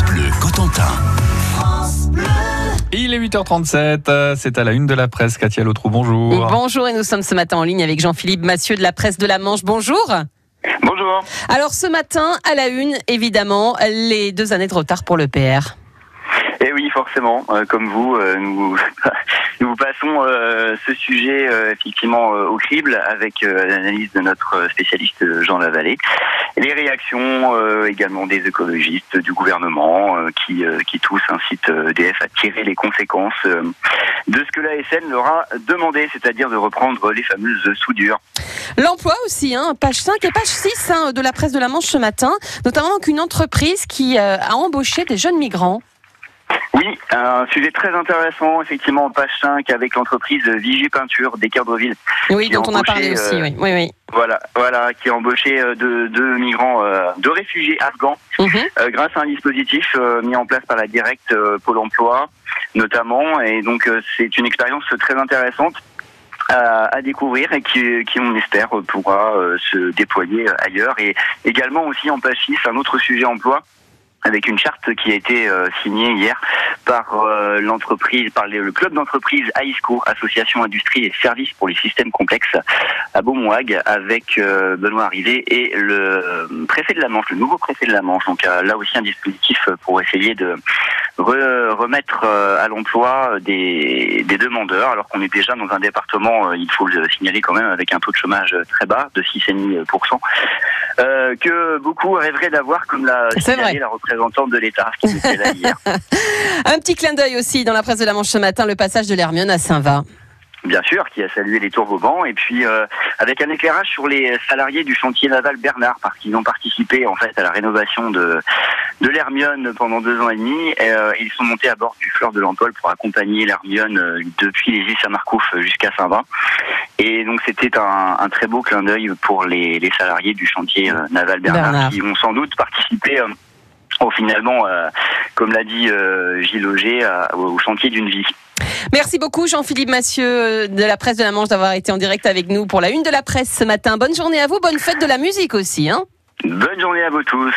France Bleu Cotentin. Il est 8h37, euh, c'est à la une de la presse. Katia Lautrou, bonjour. Bonjour et nous sommes ce matin en ligne avec Jean-Philippe Massieu de la presse de la Manche. Bonjour. Bonjour. Alors ce matin, à la une, évidemment, les deux années de retard pour le PR. Forcément, euh, comme vous, euh, nous, nous passons euh, ce sujet effectivement au crible avec l'analyse de notre spécialiste Jean Lavallée. Les réactions également des écologistes, du gouvernement, qui, qui tous incitent EDF à tirer les conséquences de ce que la SN leur a demandé, c'est-à-dire de reprendre les fameuses soudures. L'emploi aussi, hein, page 5 et page 6 hein, de la presse de la Manche ce matin, notamment qu'une entreprise qui a embauché des jeunes migrants. Oui, un sujet très intéressant, effectivement, en page 5, avec l'entreprise Vigie Peinture d'Équerdreville. Oui, dont on a parlé aussi, euh, oui. oui, oui. Voilà, voilà, qui a embauché euh, deux, deux migrants, euh, deux réfugiés afghans, Mhm. euh, grâce à un dispositif mis en place par la directe Pôle Emploi, notamment. Et donc, c'est une expérience très intéressante à, découvrir et qui, qui, on espère, pourra se déployer ailleurs. Et également aussi en page 6, un autre sujet emploi avec une charte qui a été euh, signée hier par euh, l'entreprise, par le, club d'entreprise AISCO, Association Industrie et Services pour les systèmes complexes, à Beaumoag, avec euh, Benoît Arrivé et le préfet de la Manche, le nouveau préfet de la Manche. Donc là aussi un dispositif pour essayer de re- remettre euh, à l'emploi des, des demandeurs, alors qu'on est déjà dans un département, euh, il faut le signaler quand même, avec un taux de chômage très bas, de 6,5%, euh, que beaucoup rêveraient d'avoir, comme l'a signalé la représentante de l'État, qui était là hier. Un petit clin d'œil aussi dans la presse de la Manche ce matin, le passage de l'Hermione à Saint-Va. Bien sûr, qui a salué les turbobans et puis euh, avec un éclairage sur les salariés du chantier naval Bernard parce qu'ils ont participé en fait à la rénovation de de l'Hermione pendant deux ans et demi. Et, euh, ils sont montés à bord du Fleur de l'Empole pour accompagner l'Hermione euh, depuis les îles Saint-Marcouf jusqu'à Saint-Vin. Et donc c'était un, un très beau clin d'œil pour les, les salariés du chantier euh, naval Bernard, Bernard. qui ont sans doute participé. euh, au finalement, euh, comme l'a dit euh, Gilles Auger, au chantier d'une vie. Merci beaucoup Jean-Philippe Massieu euh, de la presse de la Manche d'avoir été en direct avec nous pour la une de la presse ce matin. Bonne journée à vous, bonne fête de la musique aussi. Hein Bonne journée à vous tous.